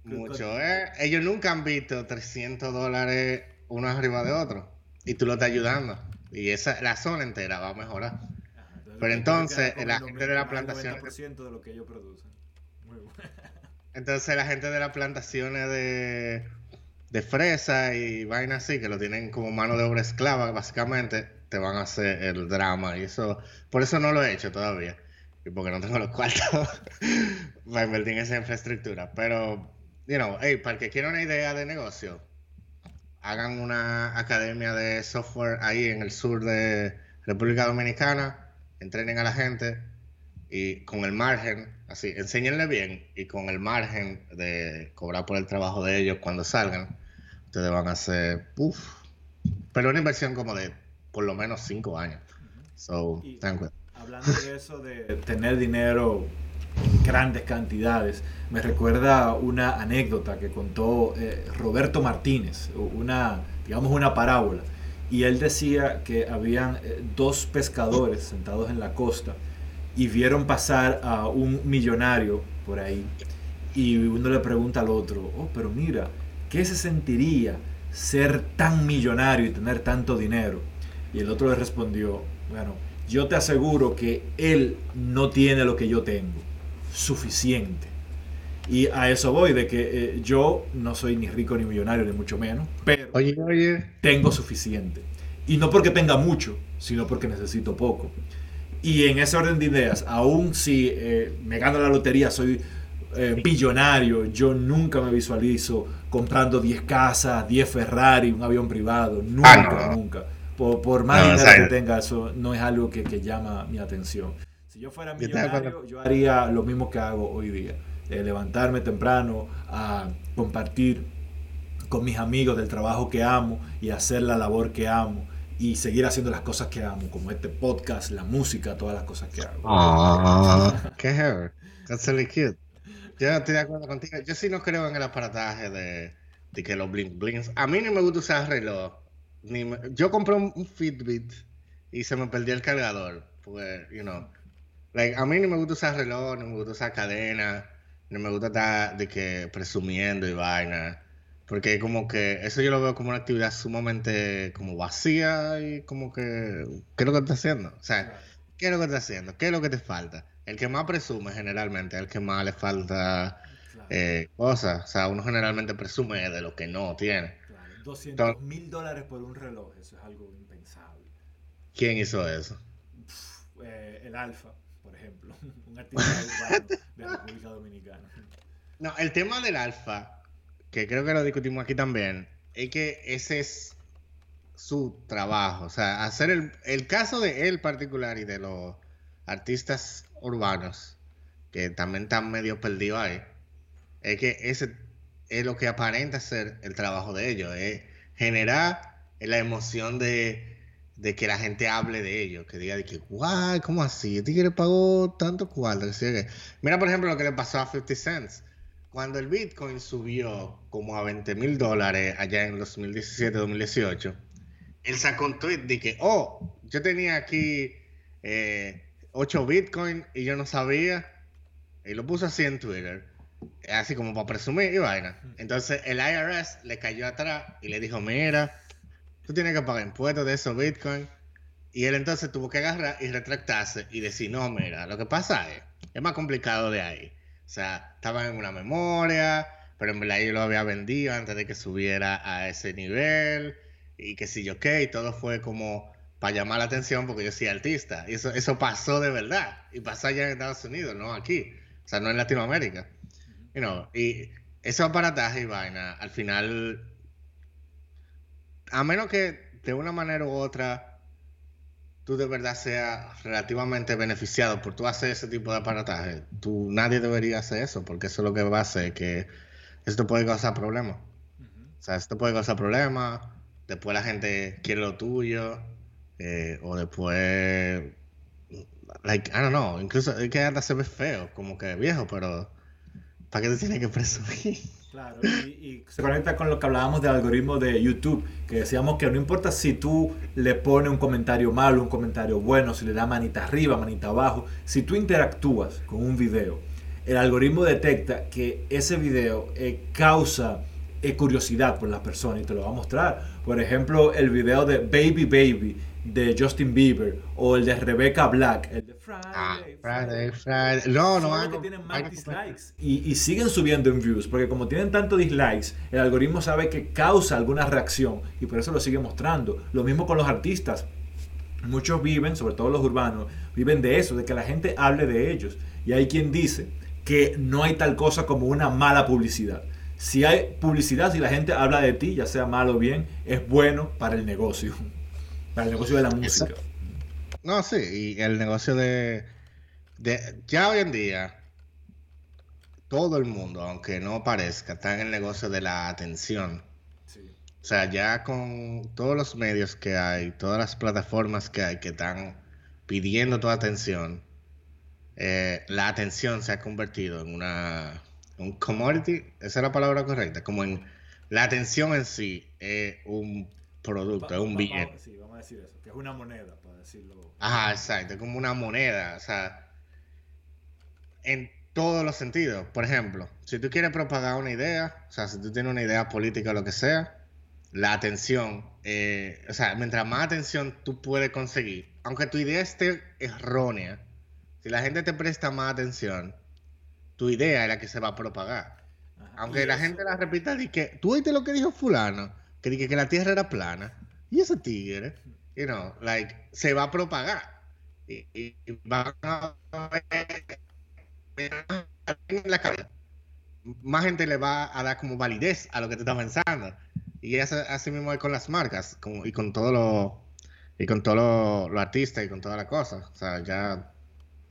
Mucho, ¿eh? Ellos nunca han visto 300 dólares uno arriba de otro. Y tú lo estás ayudando. Y esa, la zona entera va a mejorar. Pero entonces, la gente de la plantación. de lo que ellos producen. Muy bueno. [laughs] Entonces, la gente de las plantaciones de, de fresa y vaina así, que lo tienen como mano de obra esclava, básicamente, te van a hacer el drama. Y eso, por eso no lo he hecho todavía. Y porque no tengo los cuartos [laughs] para invertir en esa infraestructura. Pero, you know, hey, para el que quiera una idea de negocio, hagan una academia de software ahí en el sur de República Dominicana, entrenen a la gente y con el margen, así, enséñenle bien y con el margen de cobrar por el trabajo de ellos cuando salgan, ustedes van a hacer, uff, pero una inversión como de por lo menos cinco años. So, Hablando de eso, de tener dinero grandes cantidades, me recuerda una anécdota que contó eh, Roberto Martínez, una, digamos, una parábola. Y él decía que habían eh, dos pescadores sentados en la costa y vieron pasar a un millonario por ahí. Y uno le pregunta al otro, oh, pero mira, ¿qué se sentiría ser tan millonario y tener tanto dinero? Y el otro le respondió, bueno, yo te aseguro que él no tiene lo que yo tengo, suficiente. Y a eso voy, de que eh, yo no soy ni rico ni millonario, ni mucho menos, pero tengo suficiente. Y no porque tenga mucho, sino porque necesito poco. Y en ese orden de ideas, aún si eh, me gano la lotería, soy eh, billonario, yo nunca me visualizo comprando 10 casas, 10 Ferrari, un avión privado, nunca, ah, nunca. Por, más dinero que tenga, eso no es algo que, que llama mi atención. Yo fuera millonario, yo haría lo mismo que hago hoy día levantarme temprano, a compartir con mis amigos del trabajo que amo y hacer la labor que amo y seguir haciendo las cosas que amo, como este podcast, la música, todas las cosas que hago. Ah, qué hair. That's really cute. Yo estoy de acuerdo contigo. Yo sí no creo en el aparataje de, de que los bling blings. A mí no me gusta usar reloj. Ni yo compré un, Fitbit y se me perdió el cargador. Pues, you know. Like, a mí no me gusta usar reloj, no me gusta usar cadena no me gusta estar de que presumiendo y vaina. Porque como que eso yo lo veo como una actividad sumamente como vacía y como que, ¿qué es lo que estás haciendo? O sea, ¿qué es lo que estás haciendo? ¿Qué es lo que te falta? El que más presume generalmente, el que más le falta eh, cosas. O sea, uno generalmente presume de lo que no tiene. 200 mil dólares por un reloj, eso es algo impensable. ¿Quién hizo eso? Eh, el Alfa ejemplo, [laughs] un artista [laughs] de República Dominicana. No, el tema del alfa, que creo que lo discutimos aquí también, es que ese es su trabajo. O sea, hacer el, el caso de él particular y de los artistas urbanos, que también están medio perdidos ahí, es que ese es lo que aparenta ser el trabajo de ellos, es generar la emoción de de que la gente hable de ellos, que diga de que, guay, ¿cómo así? ¿Este tigre pagó tanto cuarto? Mira, por ejemplo, lo que le pasó a 50 Cents. Cuando el Bitcoin subió como a 20 mil dólares allá en 2017-2018, él sacó un tweet de que, oh, yo tenía aquí 8 eh, Bitcoin y yo no sabía. Y lo puso así en Twitter, así como para presumir y vaina. Entonces el IRS le cayó atrás y le dijo, mira, tú tienes que pagar impuestos de esos Bitcoin. Y él entonces tuvo que agarrar y retractarse y decir, no, mira, lo que pasa es, es más complicado de ahí. O sea, estaba en una memoria, pero en verdad yo lo había vendido antes de que subiera a ese nivel. Y que si yo, ok, todo fue como para llamar la atención porque yo soy artista. Y eso, eso pasó de verdad. Y pasó allá en Estados Unidos, no aquí. O sea, no en Latinoamérica. You know, y esos aparatajes y vaina, al final a menos que de una manera u otra tú de verdad seas relativamente beneficiado por tú hacer ese tipo de aparataje, tú nadie debería hacer eso, porque eso es lo que va a hacer que esto puede causar problemas. O sea, esto puede causar problemas, después la gente quiere lo tuyo, eh, o después, like, I don't know, incluso es que hasta se ve feo, como que viejo, pero ¿para qué te tienes que presumir? Claro, y, se conecta con lo que hablábamos del algoritmo de YouTube, que decíamos que no importa si tú le pones un comentario malo, un comentario bueno, si le da manita arriba, manita abajo, si tú interactúas con un video, el algoritmo detecta que ese video eh, causa eh, curiosidad por la persona y te lo va a mostrar. Por ejemplo, el video de Baby Baby de Justin Bieber o el de Rebecca Black, el de Friday, ah, Friday, Friday. No, no, que tienen más dislikes y, y, siguen subiendo en views porque como tienen tanto dislikes, el algoritmo sabe que causa alguna reacción y por eso lo sigue mostrando. Lo mismo con los artistas. Muchos viven, sobre todo los urbanos, viven de eso, de que la gente hable de ellos. Y hay quien dice que no hay tal cosa como una mala publicidad. Si hay publicidad, si la gente habla de ti, ya sea mal o bien, es bueno para el negocio. Para el negocio de la música. No, sí, y el negocio de, Ya hoy en día, todo el mundo, aunque no parezca, está en el negocio de la atención. O sea, ya con todos los medios que hay, todas las plataformas que hay que están pidiendo tu atención, eh, la atención se ha convertido en una un commodity, esa es la palabra correcta, como en la atención en sí es un producto, es un billete. Sí, decir eso, que es una moneda, para decirlo. Ajá, exacto, como una moneda, o sea, en todos los sentidos. Por ejemplo, si tú quieres propagar una idea, o sea, si tú tienes una idea política o lo que sea, la atención, eh, o sea, mientras más atención tú puedes conseguir, aunque tu idea esté errónea, si la gente te presta más atención, tu idea es la que se va a propagar. aunque la gente la repita, di que, tú oíste lo que dijo fulano, que dije que la tierra era plana, y ese tigre, you know, like, se va a propagar. Y, y, van a la Más gente le va a dar como validez a lo que te está pensando. Y así mismo es con las marcas y con todo lo y con todos los artistas y con toda la cosa. O sea, ya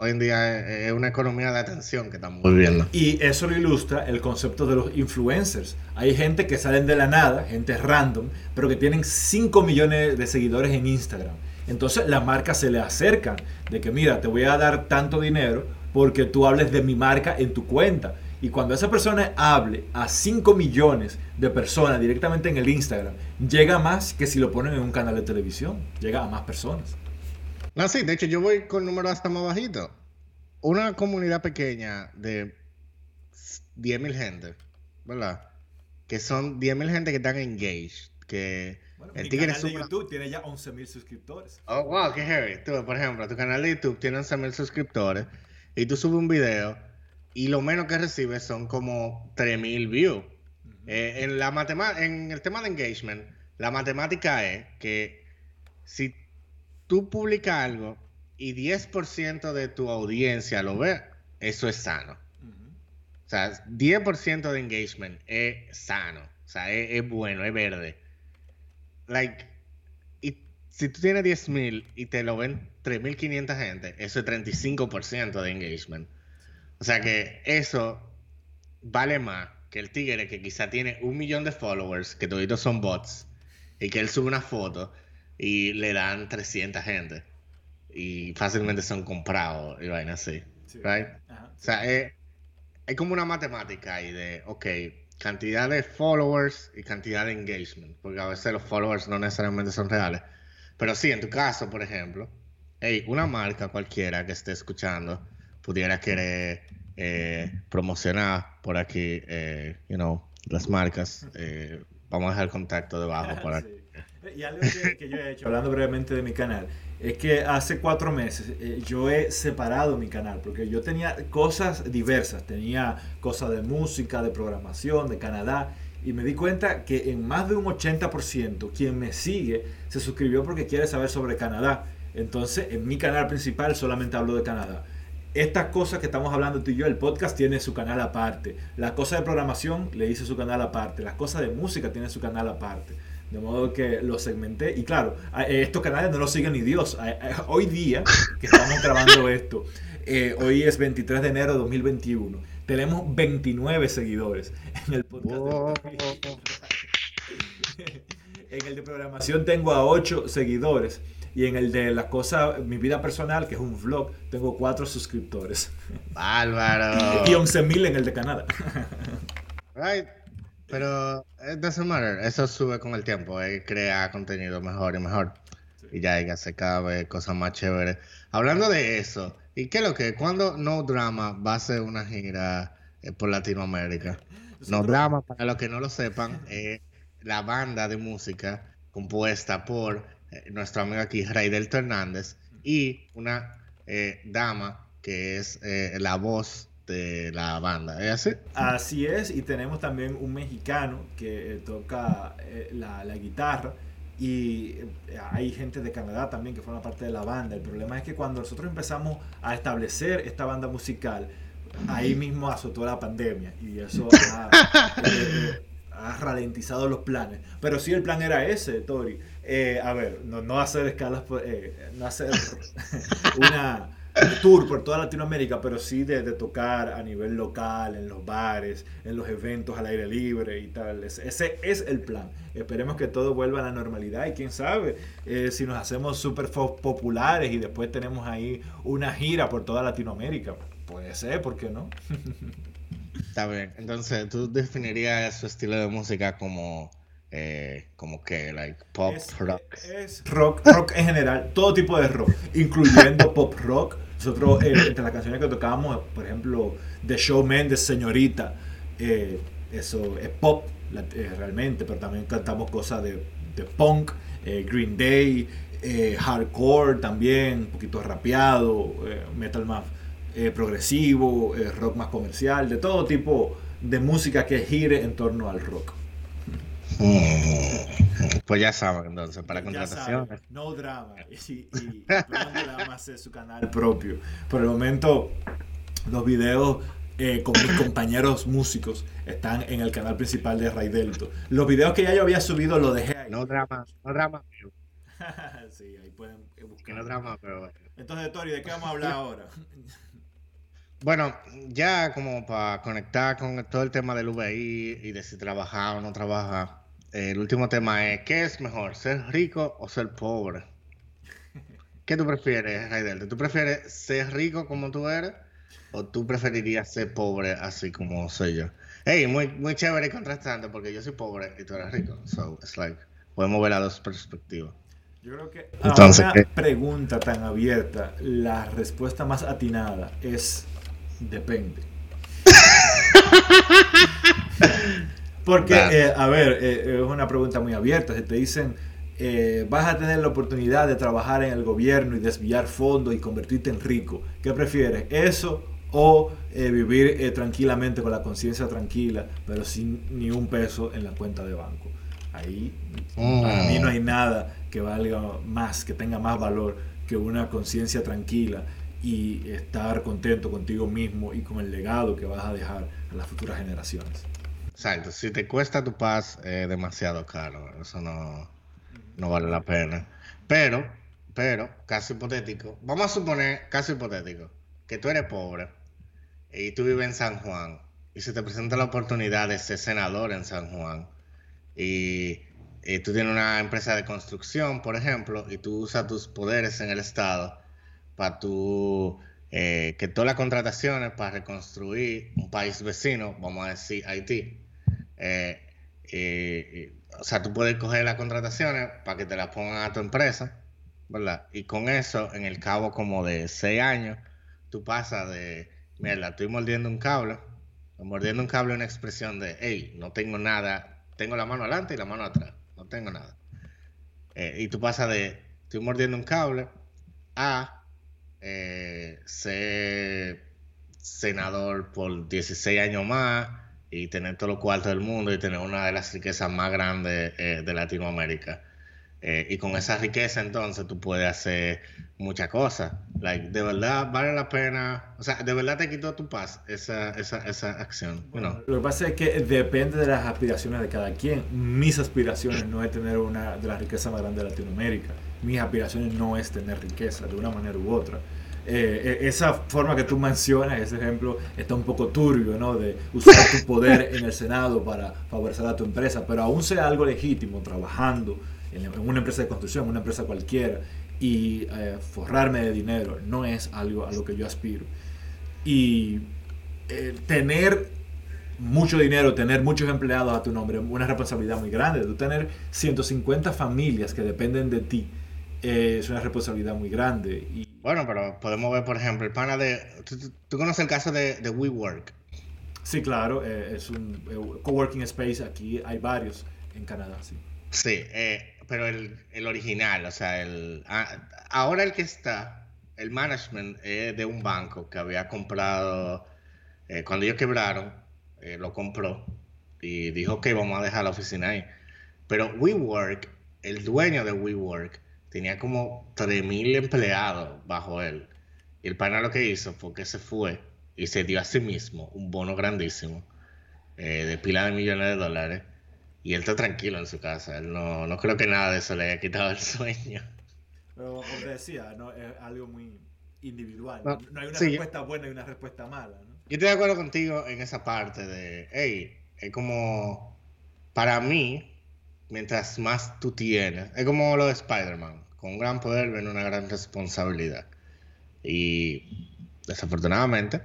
hoy en día es una economía de atención que estamos viviendo. Y eso lo ilustra el concepto de los influencers. Hay gente que salen de la nada, gente random, pero que tienen 5 millones de seguidores en Instagram. Entonces la marca se le acerca de que mira, te voy a dar tanto dinero porque tú hables de mi marca en tu cuenta. Y cuando esa persona hable a 5 millones de personas directamente en el Instagram, llega más que si lo ponen en un canal de televisión. Llega a más personas. No, sí, de hecho yo voy con números hasta más bajitos. Una comunidad pequeña de 10.000 gente, ¿verdad? Que son 10.000 gente que están engaged, que bueno, el canal de YouTube tiene ya 11.000 suscriptores. Oh, wow, qué heavy. Tú, por ejemplo, tu canal de YouTube tiene 11.000 suscriptores y tú subes un video y lo menos que recibes son como 3.000 views. Eh, en, la en el tema de engagement, la matemática es que si tú publicas algo y 10% de tu audiencia lo ve, eso es sano. O sea, 10% de engagement es sano. O sea, es, bueno, es verde. Like, y si tú tienes 10.000 y te lo ven 3.500 gente, eso es 35% de engagement. O sea que eso vale más que el tigre que quizá tiene un millón de followers, que todos son bots, y que él sube una foto y le dan 300 gente. Y fácilmente son comprados y vainas así. right? O sea, es, como una matemática ahí de, ok, cantidad de followers y cantidad de engagement. Porque a veces los followers no necesariamente son reales. Pero sí, en tu caso, por ejemplo, hey, una marca cualquiera que esté escuchando pudiera querer eh, promocionar por aquí, eh, you know, las marcas. Eh, vamos a dejar el contacto debajo [laughs] para [laughs] y algo que, yo he hecho, hablando brevemente de mi canal, es que hace cuatro meses eh, yo he separado mi canal, porque yo tenía cosas diversas, tenía cosas de música, de programación, de Canadá, y me di cuenta que en más de un 80% quien me sigue se suscribió porque quiere saber sobre Canadá. Entonces, en mi canal principal solamente hablo de Canadá. Estas cosas que estamos hablando tú y yo, el podcast tiene su canal aparte. Las cosas de programación le hice su canal aparte. Las cosas de música tiene su canal aparte. De modo que lo segmenté. Y claro, eh, estos canales no los sigue ni Dios. Hoy día, que estamos [laughs] grabando esto, eh, hoy es 23 de enero de 2021. Tenemos 29 seguidores en el podcast. [laughs] en el de programación tengo a 8 seguidores. Y en el de la cosa, mi vida personal, que es un vlog, tengo 4 suscriptores. Bárbaro. [laughs] y 11.000 en el de Canadá. right. Pero it doesn't matter, eso sube con el tiempo, él crea contenido mejor y mejor. Y ya que hacer cada vez cosas más chéveres. Hablando de eso, ¿y qué es lo que? ¿Cuándo No Drama va a hacer una gira eh, por Latinoamérica? No Drama, para los que no lo sepan, es [laughs] la banda de música compuesta por eh, nuestro amigo aquí, Raidelto Hernández, y una eh, dama que es la voz de la banda. ¿Es así? Así es, y tenemos también un mexicano que eh, toca eh, la, la, guitarra. Y eh, hay gente de Canadá también que forma parte de la banda. El problema es que cuando nosotros empezamos a establecer esta banda musical, ahí mismo azotó la pandemia y eso [laughs] ha, ha ralentizado los planes. Pero sí, el plan era ese, Tori. a ver, no, no hacer escalas, no hacer [laughs] una tour por toda Latinoamérica, pero sí de, tocar a nivel local, en los bares, en los eventos al aire libre y tal. Ese, es el plan. Esperemos que todo vuelva a la normalidad y quién sabe eh, si nos hacemos súper populares y después tenemos ahí una gira por toda Latinoamérica. Puede ser, ¿por qué no? Está bien. Entonces, ¿tú definirías su estilo de música como eh, como que like pop rock. Es rock, rock en general, todo tipo de rock, incluyendo pop rock. Nosotros, eh, entre las canciones que tocábamos, por ejemplo, The Showman de Señorita, eh, eso es pop realmente, pero también cantamos cosas de, de punk, Green Day, hardcore también, un poquito rapeado, metal más progresivo, rock más comercial, de todo tipo de música que gire en torno al rock. [laughs] Pues ya saben, entonces, para contrataciones. no drama. Y, y vamos a hacer su canal propio. Por el momento, los videos eh, con mis compañeros músicos están en el canal principal de Raidelto. Los videos que ya yo había subido los dejé ahí. No drama, no drama. [laughs] sí, ahí pueden buscar. No drama, pero bueno. Entonces, Tori, ¿de qué vamos a hablar ahora? [laughs] Bueno, ya como para conectar con todo el tema del VI y de si trabaja o no trabaja, el último tema es, ¿qué es mejor, ser rico o ser pobre? [laughs] ¿Qué tú prefieres, Raidel? ¿Tú prefieres ser rico como tú eres o tú preferirías ser pobre así como soy yo? Hey, muy, muy chévere y contrastante porque yo soy pobre y tú eres rico. So, it's like, podemos ver las dos perspectivas. Yo creo que a una pregunta tan abierta, la respuesta más atinada es depende. [laughs] Porque, eh, a ver, eh, es una pregunta muy abierta. Si te dicen, eh, vas a tener la oportunidad de trabajar en el gobierno y desviar fondos y convertirte en rico, ¿qué prefieres? ¿Eso o vivir tranquilamente con la conciencia tranquila, pero sin ni un peso en la cuenta de banco? Ahí, para mí no hay nada que valga más, que tenga más valor que una conciencia tranquila y estar contento contigo mismo y con el legado que vas a dejar a las futuras generaciones. Exacto, si te cuesta tu paz es demasiado caro, eso no, no vale la pena. Pero, pero, caso hipotético, vamos a suponer, caso hipotético, que tú eres pobre y tú vives en San Juan y se te presenta la oportunidad de ser senador en San Juan y, tú tienes una empresa de construcción, por ejemplo, y tú usas tus poderes en el Estado para tú eh, que todas las contrataciones para reconstruir un país vecino, vamos a decir Haití, eh, o sea, tú puedes coger las contrataciones para que te las pongan a tu empresa, ¿verdad? Y con eso, en el cabo como de seis años, tú pasas de, mierda, estoy mordiendo un cable, mordiendo un cable una expresión de, hey, no tengo nada, tengo la mano adelante y la mano atrás, no tengo nada. Eh, y tú pasas de, estoy mordiendo un cable, a eh, ser senador por 16 años más, y tener todos los cuartos del mundo y tener una de las riquezas más grandes eh, de Latinoamérica. Eh, y con esa riqueza entonces tú puedes hacer muchas cosas. Like, de verdad vale la pena, o sea, de verdad te quitó tu paz esa, esa, esa acción. Bueno, Lo que pasa es que depende de las aspiraciones de cada quien. Mis aspiraciones no es tener una de las riquezas más grandes de Latinoamérica. Mis aspiraciones no es tener riqueza de una manera u otra. Eh, e, esa forma que tú mencionas, ese ejemplo, está un poco turbio, ¿no? De usar tu poder [laughs] en el Senado para favorecer a tu empresa, pero aún sea algo legítimo, trabajando en, una empresa de construcción, una empresa cualquiera, y eh, forrarme de dinero, no es algo a lo que yo aspiro. Y eh, tener mucho dinero, tener muchos empleados a tu nombre, una responsabilidad muy grande. Tú tener 150 familias que dependen de ti eh, es una responsabilidad muy grande. Y... Bueno, pero podemos ver, por ejemplo, el pana de... ¿Tú, conoces el caso de, de WeWork? Sí, claro, eh, es un coworking space, aquí hay varios en Canadá, sí. Sí, pero el, el, original, o sea, el, ah, ahora el que está, el management es de un banco que había comprado, eh, cuando ellos quebraron, eh, lo compró y dijo que vamos a dejar la oficina ahí. Pero WeWork, el dueño de WeWork, tenía como 3.000 empleados bajo él. Y el pana lo que hizo fue que se fue y se dio a sí mismo un bono grandísimo eh, de pila de millones de dólares y él está tranquilo en su casa. Él no, no creo que nada de eso le haya quitado el sueño. Pero como te decía, ¿no? es algo muy individual. No, hay una respuesta buena y una respuesta mala. ¿no? Yo estoy de acuerdo contigo en esa parte de, hey, es como, para mí, mientras más tú tienes, es como lo de Spider-Man, con un gran poder viene una gran responsabilidad. Y desafortunadamente,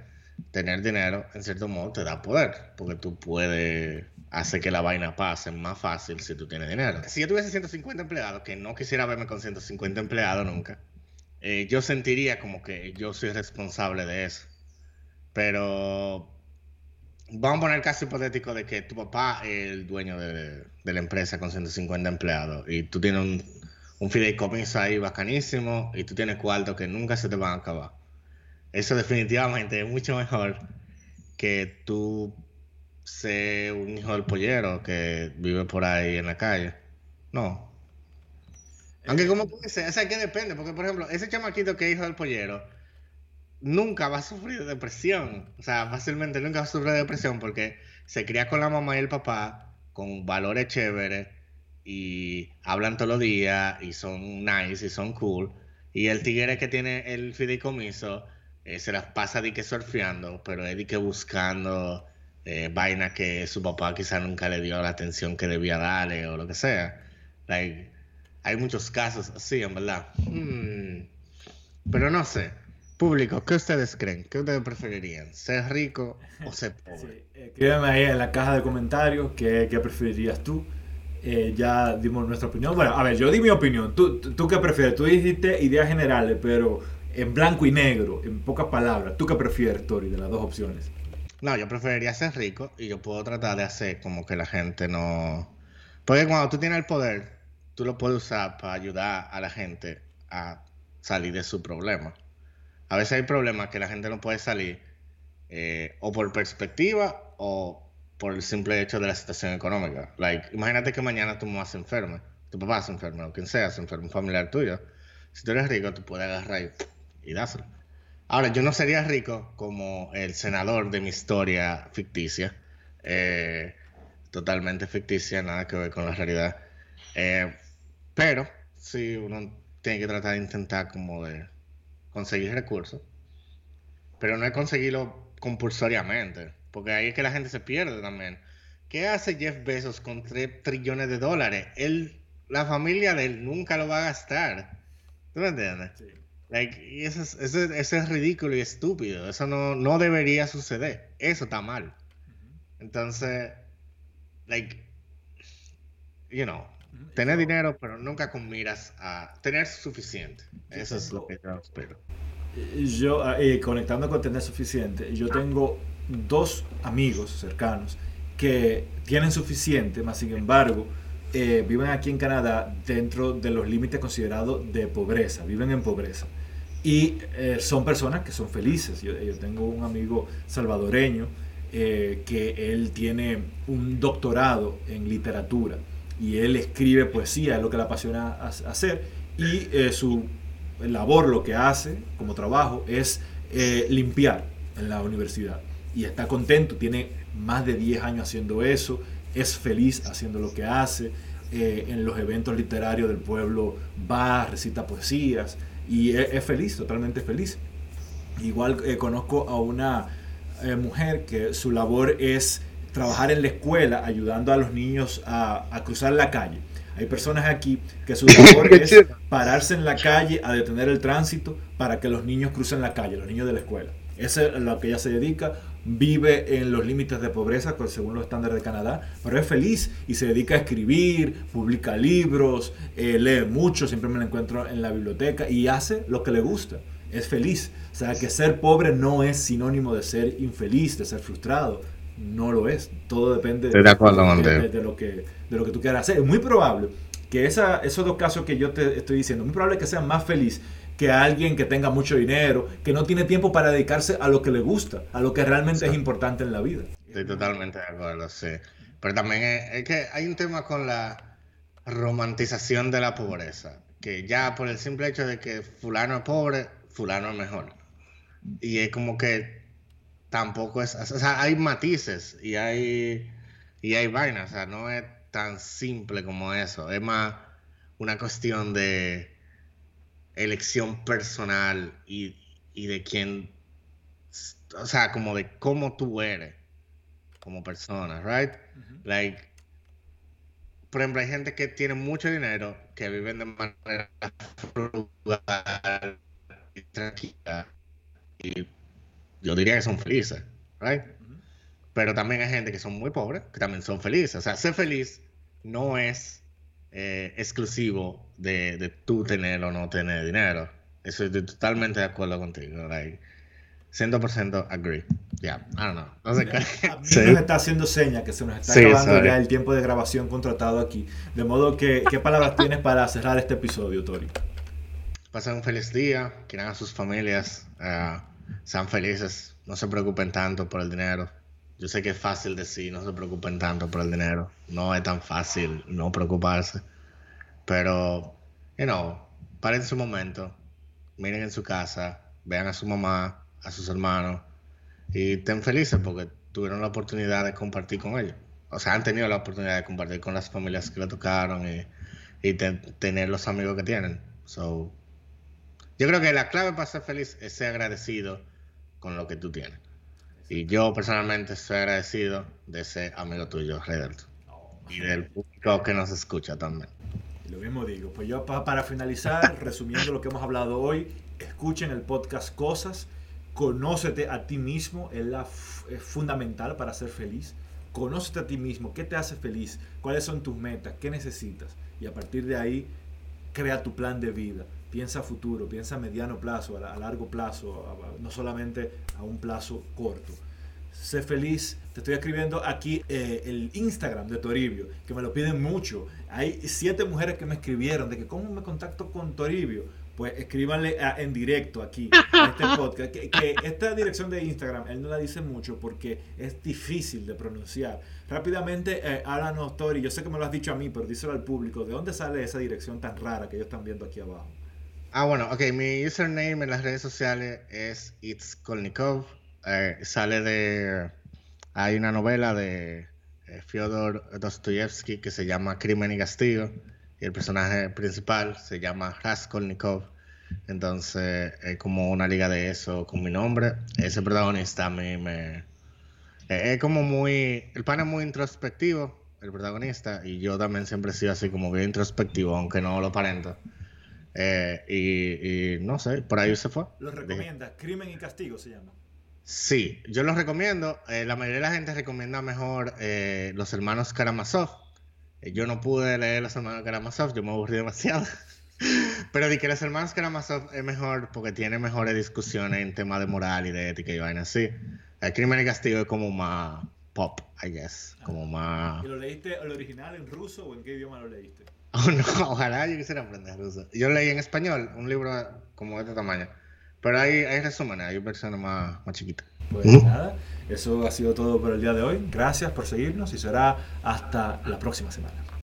tener dinero, en cierto modo, te da poder, porque tú puedes hace que la vaina pase más fácil si tú tienes dinero. Si yo tuviese 150 empleados, que no quisiera verme con 150 empleados nunca, eh, yo sentiría como que yo soy responsable de eso. Pero vamos a poner el caso hipotético de que tu papá es el dueño de, la empresa con 150 empleados y tú tienes un, un fideicomiso ahí bacanísimo y tú tienes cuartos que nunca se te van a acabar. Eso definitivamente es mucho mejor que tú sé un hijo del pollero que vive por ahí en la calle. No. Aunque como puede ser, o sea, que depende, porque por ejemplo, ese chamaquito que es hijo del pollero nunca va a sufrir de depresión. O sea, fácilmente nunca va a sufrir de depresión porque se cría con la mamá y el papá con valores chéveres y hablan todos los días y son nice y son cool. Y el tigre que tiene el fideicomiso eh, se las pasa de que surfeando, pero es de que buscando eh, vaina que su papá quizá nunca le dio la atención que debía darle o lo que sea. hay muchos casos así, en verdad. Hmm. Pero no sé. Público, ¿qué ustedes creen? ¿Qué ustedes preferirían? ¿Ser rico o ser [laughs] pobre? Sí. Eh, ahí en la caja de comentarios qué, qué preferirías tú. Eh, ya dimos nuestra opinión. Bueno, a ver, yo di mi opinión. ¿Tú, ¿Tú qué prefieres? Tú dijiste ideas generales, pero en blanco y negro, en pocas palabras. ¿Tú qué prefieres, Tori, de las dos opciones? No, yo preferiría ser rico y yo puedo tratar de hacer como que la gente no... Porque cuando tú tienes el poder, tú lo puedes usar para ayudar a la gente a salir de su problema. A veces hay problemas que la gente no puede salir eh, o por perspectiva o por el simple hecho de la situación económica. Like, imagínate que mañana tu mamá se enferma, tu papá se enferma, o quien sea se enferma, un familiar tuyo. Si tú eres rico, tú puedes agarrar y, y dárselo. Ahora, yo no sería rico como el senador de mi historia ficticia, eh, totalmente ficticia, nada que ver con la realidad. Eh, pero sí, uno tiene que tratar de intentar como de conseguir recursos, pero no es conseguirlo compulsoriamente, porque ahí es que la gente se pierde también. ¿Qué hace Jeff Bezos con 3 trillones de dólares? Él, la familia de él nunca lo va a gastar. ¿Tú me entiendes? Sí. Like, y eso es, eso, es, ridículo y estúpido. Eso no, no debería suceder. Eso está mal. Entonces, like, you know, tener dinero, pero nunca con miras a tener suficiente. Eso es lo que yo espero. Yo, ah, eh, conectando con tener suficiente, yo tengo dos amigos cercanos que tienen suficiente, más sin embargo, eh, viven aquí en Canadá dentro de los límites considerados de pobreza, viven en pobreza. Y eh, son personas que son felices. Yo, tengo un amigo salvadoreño eh, que él tiene un doctorado en literatura y él escribe poesía, es lo que le apasiona hacer. Y su labor, lo que hace como trabajo, es limpiar en la universidad. Y está contento, tiene más de 10 años haciendo eso es feliz haciendo lo que hace, eh, en los eventos literarios del pueblo va, recita poesías y es, feliz, totalmente feliz. Igual eh, conozco a una eh, mujer que su labor es trabajar en la escuela ayudando a los niños a, a cruzar la calle. Hay personas aquí que su [laughs] labor es pararse en la calle a detener el tránsito para que los niños crucen la calle, los niños de la escuela. Eso es a lo que ella se dedica vive en los límites de pobreza según los estándares de Canadá, pero es feliz y se dedica a escribir, publica libros, eh, lee mucho, siempre me lo encuentro en la biblioteca y hace lo que le gusta, es feliz. O sea, que ser pobre no es sinónimo de ser infeliz, de ser frustrado, no lo es. Todo depende de, lo que, de lo que tú quieras hacer. Es muy probable que esa, esos dos casos que yo te estoy diciendo, muy probable que sean más feliz que alguien que tenga mucho dinero, que no tiene tiempo para dedicarse a lo que le gusta, a lo que realmente es importante en la vida. Estoy totalmente de acuerdo, sí. Pero también es, que hay un tema con la romantización de la pobreza, que ya por el simple hecho de que fulano es pobre, fulano es mejor. Y es como que tampoco es, o sea, hay matices y hay, y hay vainas, o sea, no es tan simple como eso, es más una cuestión de elección personal y, de quién, o sea, como de cómo tú eres como persona, right? Like, por ejemplo, hay gente que tiene mucho dinero, que viven de manera frugal y tranquila, y yo diría que son felices, right? Pero también hay gente que son muy pobres, que también son felices. O sea, ser feliz no es eh, exclusivo de, de tú tener o no tener dinero. Eso estoy totalmente de acuerdo contigo. Like, 100% agree. Yeah, I don't know. No sé A mí nos está haciendo seña que se nos está acabando ya el tiempo de grabación contratado aquí. De modo que, ¿qué palabras tienes para cerrar este episodio, Tori? Pasen un feliz día, quieran a sus familias, uh, sean felices, no se preocupen tanto por el dinero. Yo sé que es fácil decir, no se preocupen tanto por el dinero. No es tan fácil no preocuparse. Pero, you know, paren su momento, miren en su casa, vean a su mamá, a sus hermanos y estén felices porque tuvieron la oportunidad de compartir con ellos. O sea, han tenido la oportunidad de compartir con las familias que le tocaron y, tener los amigos que tienen. So, yo creo que la clave para ser feliz es ser agradecido con lo que tú tienes. Y yo personalmente estoy agradecido de ese amigo tuyo, Redelto. Y del público que nos escucha también. Lo mismo digo. Pues yo para finalizar, [laughs] resumiendo lo que hemos hablado hoy, escuchen el podcast Cosas, conócete a ti mismo, es, la, es fundamental para ser feliz. Conócete a ti mismo, qué te hace feliz, cuáles son tus metas, qué necesitas. Y a partir de ahí, crea tu plan de vida. Piensa a futuro, piensa a mediano plazo, a, largo plazo, no solamente a un plazo corto. Sé feliz. Te estoy escribiendo aquí eh, el Instagram de Toribio, que me lo piden mucho. Hay siete mujeres que me escribieron de que cómo me contacto con Toribio. Pues escríbanle en directo aquí, en este [laughs] podcast. Que, esta dirección de Instagram, él no la dice mucho porque es difícil de pronunciar. Rápidamente, eh, háblanos, Tori. Yo sé que me lo has dicho a mí, pero díselo al público. ¿De dónde sale esa dirección tan rara que ellos están viendo aquí abajo? Ah, bueno, ok. Mi username en las redes sociales es It's Kolnikov. Eh, sale de. Hay una novela de eh, Fyodor Dostoyevsky que se llama Crimen y Castigo. Y el personaje principal se llama Raskolnikov. Entonces, es como una liga de eso con mi nombre. Ese protagonista a mí me. Eh, es como muy. El pan es muy introspectivo, el protagonista. Y yo también siempre he sido así, como bien introspectivo, aunque no lo parento. Eh, y, no sé, por ahí se fue. ¿Lo recomienda? Crimen y Castigo se llama. Sí, yo lo recomiendo. Eh, la mayoría de la gente recomienda mejor eh, Los Hermanos Karamazov. yo no pude leer Los Hermanos Karamazov, yo me aburrí demasiado. [laughs] Pero di que Los Hermanos Karamazov es mejor porque tiene mejores discusiones en temas de moral y de ética y vaina así. El Crimen y Castigo es como más pop, I guess. Como más... ¿Y lo leíste el original en ruso o en qué idioma lo leíste? [laughs] Oh, no, ojalá yo quisiera aprender ruso. Yo leí en español un libro como de este tamaño. Pero hay, hay resúmenes, hay versiones más, más chiquitas. Pues nada, eso ha sido todo por el día de hoy. Gracias por seguirnos y será hasta la próxima semana.